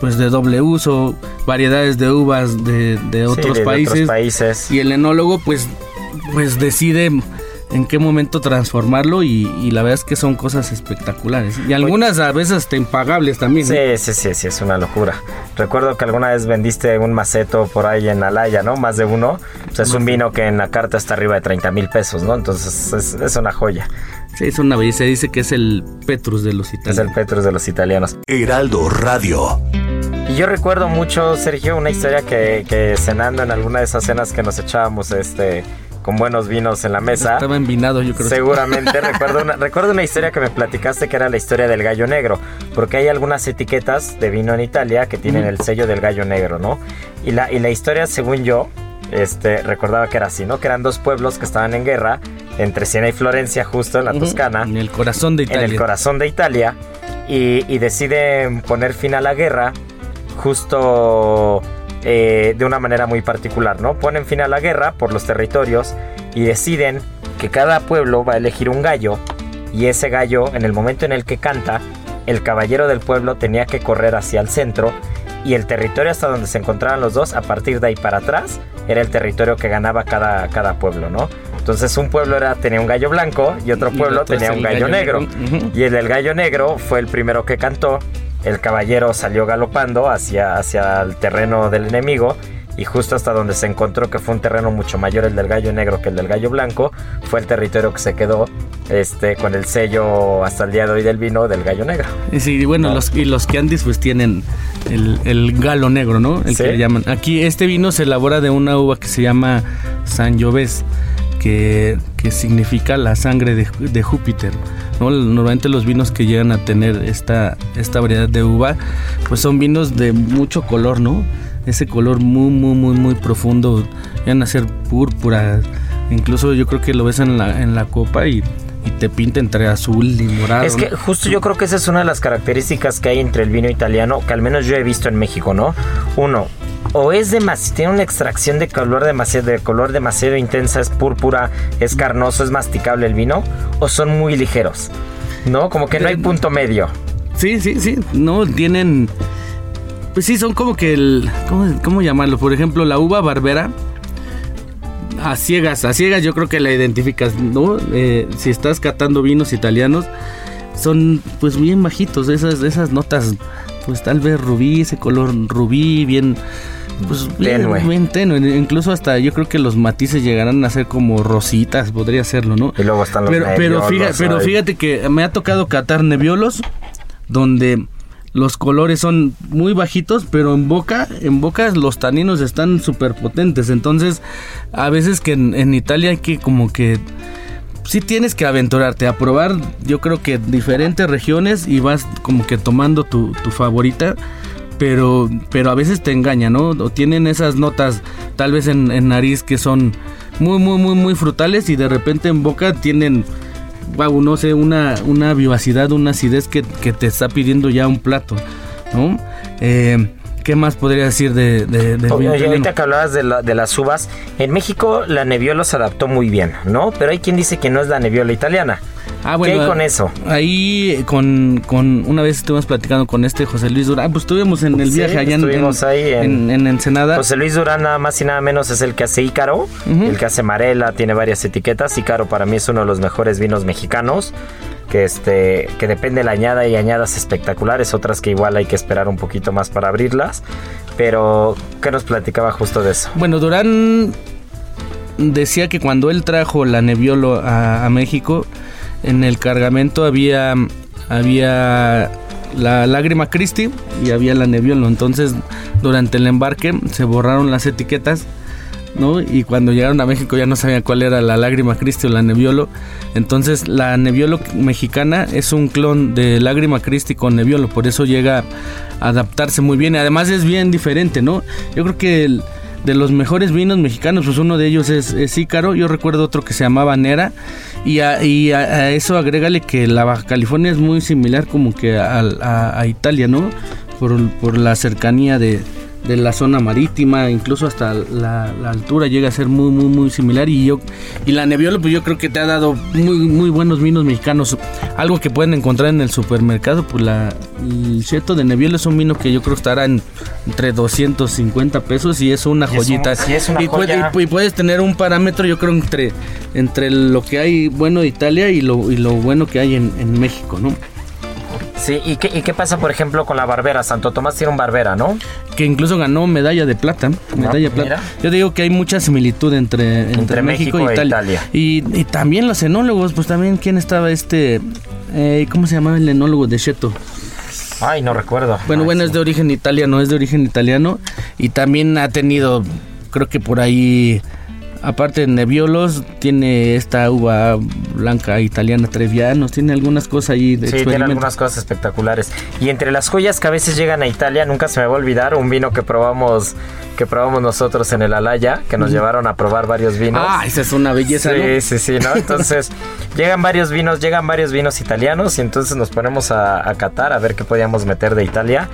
pues de doble uso, variedades de uvas de, de Sí, otros de- de países. países. Y el enólogo pues, pues decide en qué momento transformarlo y, y la verdad es que son cosas espectaculares. Y algunas a veces hasta impagables también. Sí, sí, sí, sí, es una locura. Recuerdo que alguna vez vendiste un maceto por ahí en Alaya, ¿no? Más de uno. Es un vino que en la carta está arriba de 30 mil pesos, ¿no? Entonces es, es una joya. Sí, es una belleza. Dice que es el Petrus de los Es el italianos. Petrus de los italianos. Heraldo Radio. Y yo recuerdo mucho, Sergio, una historia que, que cenando en alguna de esas cenas que nos echábamos este con buenos vinos en la mesa. Estaba envinado, yo creo. Seguramente recuerdo una, recuerdo una historia que me platicaste que era la historia del gallo negro, porque hay algunas etiquetas de vino en Italia que tienen el sello del gallo negro, ¿no? Y la, y la historia, según yo, este, recordaba que era así, ¿no? Que eran dos pueblos que estaban en guerra entre Siena y Florencia, justo en la Toscana En el corazón de en Italia. el corazón de Italia y, y deciden poner fin a la guerra justo eh, de una manera muy particular, ¿no? Ponen fin a la guerra por los territorios y deciden que cada pueblo va a elegir un gallo y ese gallo, en el momento en el que canta, el caballero del pueblo tenía que correr hacia el centro y el territorio hasta donde se encontraban los dos, a partir de ahí para atrás, era el territorio que ganaba cada, cada pueblo, ¿no? Entonces un pueblo era, tenía un gallo blanco y otro pueblo tenía un gallo, gallo negro. Y el del gallo negro fue el primero que cantó. El caballero salió galopando hacia, hacia el terreno del enemigo y justo hasta donde se encontró que fue un terreno mucho mayor el del gallo negro que el del gallo blanco, fue el territorio que se quedó este, con el sello hasta el día de hoy del vino del gallo negro. Y sí, y bueno, No. los, y los candies pues tienen el, el galo negro, ¿no? El Sí. que le llaman. Aquí este vino se elabora de una uva que se llama Sangiovese, que, que significa la sangre de, de Júpiter. ¿No? Normalmente los vinos que llegan a tener esta, esta variedad de uva, pues son vinos de mucho color, ¿no? Ese color muy, muy, muy, muy profundo. Llegan a ser púrpura. Incluso yo creo que lo ves en la, en la copa y, y te pinta entre azul y morado. Es que justo yo creo que esa es una de las características que hay entre el vino italiano, que al menos yo he visto en México, ¿no? Uno, o es demasiado, tiene una extracción de color demasiado, de color demasiado intensa, es púrpura, es carnoso, es masticable el vino, o son muy ligeros, ¿no? Como que no hay punto medio. Sí, sí, sí. No, tienen. Pues sí, son como que el. ¿Cómo, cómo llamarlo? Por ejemplo, la uva barbera. A ciegas, a ciegas yo creo que la identificas, ¿no? Eh, si estás catando vinos italianos, son pues bien bajitos, esas, esas notas, pues tal vez rubí, ese color rubí, bien, pues bien Tenue. bien tenue. Incluso hasta yo creo que los matices llegarán a ser como rositas, podría serlo, ¿no? Y luego están los pero, pero, fíjate, pero fíjate que me ha tocado catar nebiolos donde los colores son muy bajitos, pero en boca, en boca los taninos están súper potentes. Entonces, a veces que en, en Italia hay que como que sí tienes que aventurarte a probar, yo creo que diferentes regiones y vas como que tomando tu, tu favorita. Pero, pero a veces te engaña, ¿no? O tienen esas notas tal vez en, en nariz que son muy, muy, muy, muy frutales y de repente en boca tienen, wow, no sé, una, una vivacidad, una acidez que, que te está pidiendo ya un plato, ¿no? Eh, ¿Qué más podría decir de, de, del Oye, ahorita que hablabas de, la- de las uvas, en México la Nebbiolo se adaptó muy bien, ¿no? Pero hay quien dice que no es la Nebbiolo italiana. Ah, ¿Qué hay con eso? Ahí con, con una vez estuvimos platicando con este José Luis Durán, pues estuvimos en el Sí, viaje allá en, estuvimos en, ahí en- en- en Ensenada. José Luis Durán nada más y nada menos es el que hace Ícaro, el que hace Marela, tiene varias etiquetas. Ícaro para mí es uno de los mejores vinos mexicanos, que este que depende de la añada y añadas espectaculares, otras que igual hay que esperar un poquito más para abrirlas. Pero, ¿qué nos platicaba justo de eso? Bueno, Durán decía que cuando él trajo la Nebbiolo a, México, en el cargamento había, había la lágrima Christi y había la Nebbiolo. Entonces, durante el embarque se borraron las etiquetas. ¿No? Y cuando llegaron a México ya no sabían cuál era la lágrima Christi o la Nebbiolo. Entonces la Nebbiolo mexicana es un clon de lágrima Christi con Nebbiolo, por eso llega a adaptarse muy bien. Además es bien diferente, ¿no? Yo creo que de los mejores vinos mexicanos, pues uno de ellos es, es Ícaro. Yo recuerdo otro que se llamaba Nera. Y a, eso agrégale que la Baja California es muy similar como que a- a Italia, ¿no? Por, por la cercanía de, de la zona marítima, incluso hasta la, la altura llega a ser muy, muy, muy similar. Y yo y la Nebbiolo, pues yo creo que te ha dado muy, muy buenos vinos mexicanos. Algo que pueden encontrar en el supermercado, pues la, el Cheto de Nebbiolo es un vino que yo creo que estará en, entre 250 pesos y es una Y es un- joyita. sí, es una y, puede- joya. y- y puedes tener un parámetro, yo creo, entre, entre lo que hay bueno de Italia y lo, y lo bueno que hay en, en México, ¿no? Sí, ¿y qué, ¿y qué pasa, por ejemplo, con la Barbera? Santo Tomás tiene un Barbera, ¿no? que incluso ganó medalla de plata. Medalla de plata. Yo digo que hay mucha similitud entre, entre, Entre México, México e e Italia. Italia. Y, y también los enólogos, pues también, ¿quién estaba este? eh, ¿Cómo se llamaba el enólogo de Cheto? Ay, no recuerdo. Bueno, Ay, bueno, sí. es de origen italiano, es de origen italiano. Y también ha tenido, creo que por ahí aparte de Nebiolos, tiene esta uva blanca italiana Trevianos, tiene algunas cosas ahí de Sí, tiene algunas cosas espectaculares. Y entre las joyas que a veces llegan a Italia, nunca se me va a olvidar un vino que probamos que probamos nosotros en el Alaya, que nos llevaron a probar varios vinos. Ah, esa es una belleza, Sí, ¿no? sí, sí, ¿no? Entonces, llegan varios vinos, llegan varios vinos italianos y entonces nos ponemos a, a catar a ver qué podíamos meter de Italia.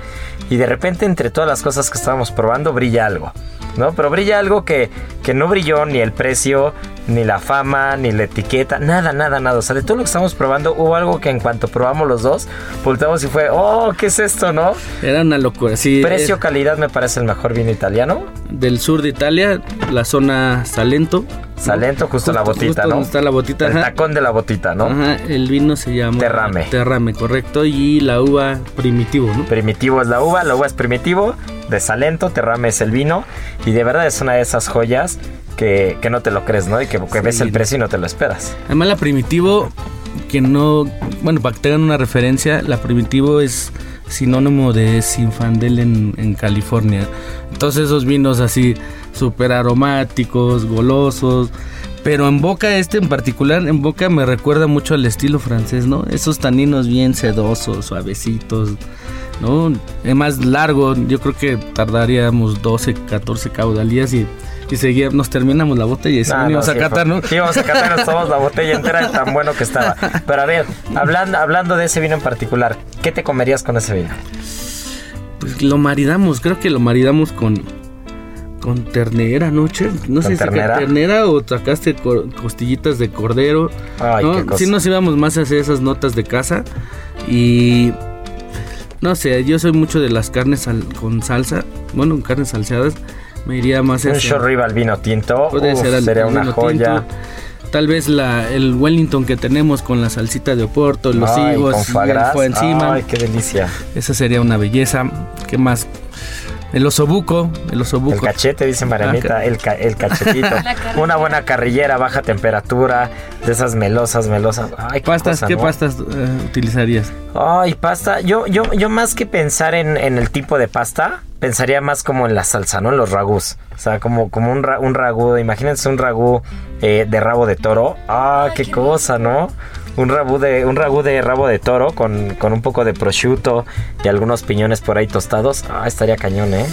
Y de repente, entre todas las cosas que estábamos probando, brilla algo, ¿no? Pero brilla algo que, que no brilló ni el precio, ni la fama, ni la etiqueta, nada, nada, nada. O sea, de todo lo que estamos probando, hubo algo que en cuanto probamos los dos, volteamos y fue, oh, ¿qué es esto, no? Era una locura, sí. Precio, eh, calidad, me parece el mejor vino italiano. del sur de Italia, la zona Salento. Salento, justo, la botita, justo ¿no? donde está la botita. El ajá. tacón de la botita, ¿no? Ajá, el vino se llama Terrame. Terrame, correcto. Y la uva primitivo, ¿no? Primitivo es la uva, la uva es primitivo, de Salento, Terrame es el vino, y de verdad es una de esas joyas que, que no te lo crees, ¿no? Y que, que ves el precio y no te lo esperas. Además, la primitivo, que no. Bueno, para que tengan una referencia, la primitivo es sinónimo de Sinfandel en, en California. Entonces, esos vinos así, súper aromáticos, golosos. Pero en boca, este en particular, en boca me recuerda mucho al estilo francés, ¿no? Esos taninos bien sedosos, suavecitos, ¿no? Es más largo, yo creo que tardaríamos 12, 14 caudalías y, y seguía, nos terminamos la botella y No, no, seguimos a sí, catar, ¿no? fue- Íbamos a catar, nos tomamos la botella entera de tan bueno que estaba. Pero a ver, hablando, hablando de ese vino en particular, ¿qué te comerías con ese vino? Pues lo maridamos, creo que lo maridamos con con ternera, ¿no, che? No sé si ternera? ternera? ternera o sacaste co- costillitas de cordero. Ay, ¿no? qué cosa. Sí nos íbamos más hacia esas notas de casa y no sé, yo soy mucho de las carnes sal- con salsa, bueno, carnes salseadas. Me iría más Un hacia- chorriba al vino tinto, Puede uf, ser el sería una joya. tinto. Tal vez la, el Wellington que tenemos con la salsita de Oporto, los higos, el encima. Ay, qué delicia. Esa sería una belleza. ¿Qué más? El osobuco, el osobuco. El cachete, dice Marianita, Ah, el, ca- el cachetito. Una buena carrillera, baja temperatura, de esas melosas, melosas. Ay, qué Pastas, cosa, ¿qué ¿no? pastas eh, utilizarías? Ay, pasta. Yo, yo, yo más que pensar en, en el tipo de pasta, pensaría más como en la salsa, ¿no? En los ragús. O sea, como, como un, ra- un ragú. Imagínense un ragú eh, de rabo de toro. Ah, qué, cosa, ¿no? Un ragú de, un ragú de rabo de toro con, con un poco de prosciutto y algunos piñones por ahí tostados. Ah, estaría cañón, ¿eh?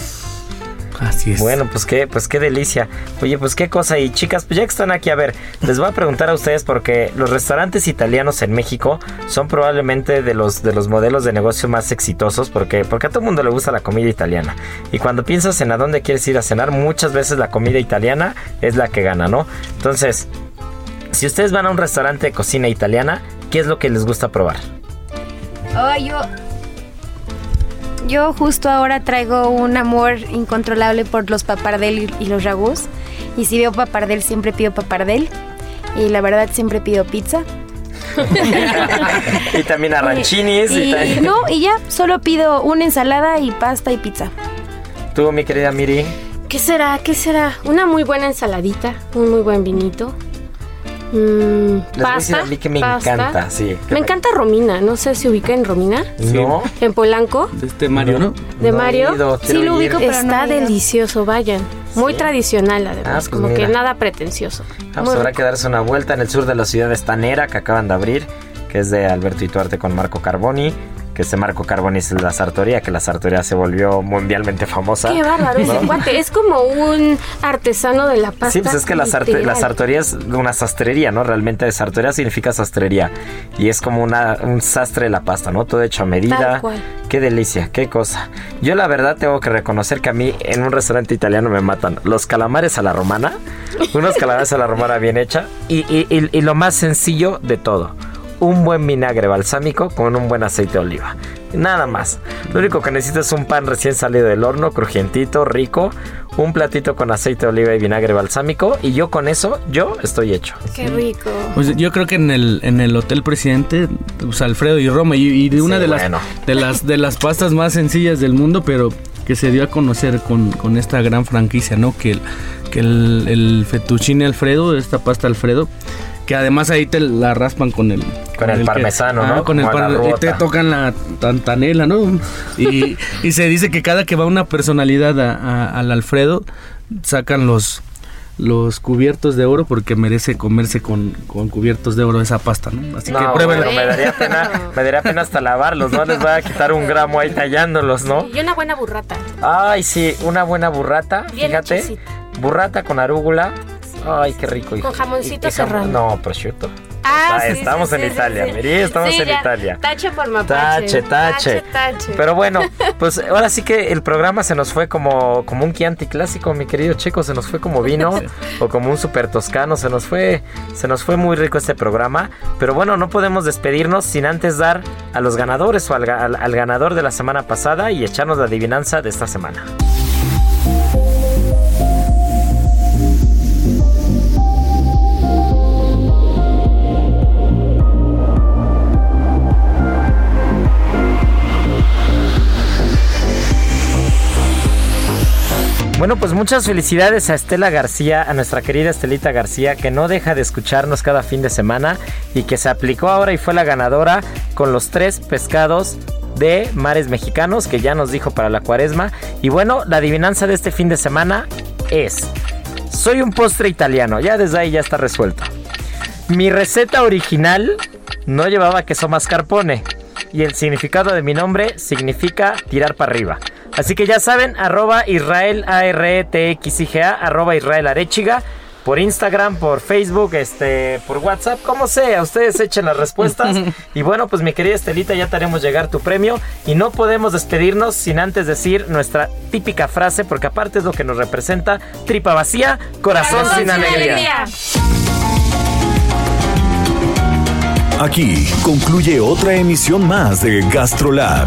Así es. Bueno, pues qué, pues qué delicia. Oye, pues qué cosa. Y chicas, pues ya que están aquí, a ver, les voy a preguntar a ustedes porque los restaurantes italianos en México son probablemente de los, de los modelos de negocio más exitosos porque, porque a todo el mundo le gusta la comida italiana. Y cuando piensas en a dónde quieres ir a cenar, muchas veces la comida italiana es la que gana, ¿no? Entonces, si ustedes van a un restaurante de cocina italiana, ¿qué es lo que les gusta probar? Ay, yo. Yo justo ahora traigo un amor incontrolable por los papardel y, y los ragús. Y si veo papardel, siempre pido papardel. Y la verdad, siempre pido pizza. y también arranchinis. Y, Y, también- no, y ya, solo pido una ensalada y pasta y pizza. Tú, mi querida Miri. ¿Qué será? ¿Qué será? Una muy buena ensaladita, un muy buen vinito. Mm, Les voy a decir pasta. a mí que me pasta. encanta, sí. Me encanta Romina, no sé si ubica en Romina, No. en Polanco, De este Mario, ¿no? de No Mario. ido, Sí lo ir. ubico, pero Está delicioso, vayan. Muy Sí. tradicional además, Ah, pues como mira. que nada pretencioso. Ah, pues habrá rico. que darse una vuelta en el sur de la ciudad está Nera, que acaban de abrir, que es de Alberto Ituarte con Marco Carboni. Que este Marco Carboni es la sartoría, que la sartoría se volvió mundialmente famosa. Qué bárbaro ese ¿no? cuate. Es como un artesano de la pasta. Sí, pues es que la, la sartoría es una sastrería, ¿no? Realmente sartoría significa sastrería. Y es como una, un sastre de la pasta, ¿no? Todo hecho a medida. Qué delicia, qué cosa. Yo la verdad tengo que reconocer que a mí en un restaurante italiano me matan los calamares a la romana, unos calamares a la romana bien hecha y, y- y- y lo más sencillo de todo, un buen vinagre balsámico con un buen aceite de oliva. Nada más. Lo único que necesito es un pan recién salido del horno, crujientito, rico, un platito con aceite de oliva y vinagre balsámico y yo con eso, yo estoy hecho. Qué rico. Pues yo creo que en el, en el Hotel Presidente, pues Alfredo y Roma, y, y de una Sí, de, bueno. las, de, las, de las pastas más sencillas del mundo, pero que se dio a conocer con, con esta gran franquicia, ¿no? Que, el, que el, el fettuccine Alfredo, esta pasta Alfredo, que además ahí te la raspan con el... Con el que- parmesano, ¿no? Con el Como parmesano. Y te tocan la tantanela, ¿no? Y, y se dice que cada que va una personalidad a- a- al Alfredo, sacan los los cubiertos de oro porque merece comerse con, con cubiertos de oro esa pasta, ¿no? Así que pruébenlo. bueno, me daría pena, me daría pena hasta lavarlos, ¿no? Les voy a quitar un gramo ahí tallándolos, ¿no? Y una buena burrata. Ay, sí, una buena burrata, Bien fíjate. Burrata con arúgula. Ay, qué rico. Con jamoncito Y- y jam- serrano. No, prosciutto. Ah, sí, estamos sí, en sí, Italia. Miri, estamos en ya. Italia. Tache por mapache. Tache, tache. tache. Pero bueno, pues ahora sí que el programa se nos fue como, como un Chianti clásico, mi querido Checo, se nos fue como vino o como un super toscano, se nos fue, se nos fue muy rico este programa. Pero bueno, no podemos despedirnos sin antes dar a los ganadores o al, ga- al- al ganador de la semana pasada y echarnos la adivinanza de esta semana. Bueno, pues muchas felicidades a Estela García, a nuestra querida Estelita García, que no deja de escucharnos cada fin de semana y que se aplicó ahora y fue la ganadora con los tres pescados de mares mexicanos que ya nos dijo para la cuaresma. Y bueno, la adivinanza de este fin de semana es, soy un postre italiano, ya desde ahí ya está resuelto. Mi receta original no llevaba queso mascarpone y el significado de mi nombre significa tirar para arriba. Así que ya saben, arroba Israel A-R-E-T-X-I-G-A, arroba Israel Arechiga, por Instagram, por Facebook, este, por WhatsApp, como sea, ustedes echen las respuestas. y bueno, pues mi querida Estelita, ya te haremos llegar tu premio y no podemos despedirnos sin antes decir nuestra típica frase, porque aparte es lo que nos representa, tripa vacía, corazón, sin alegría. Aquí concluye otra emisión más de GastroLab,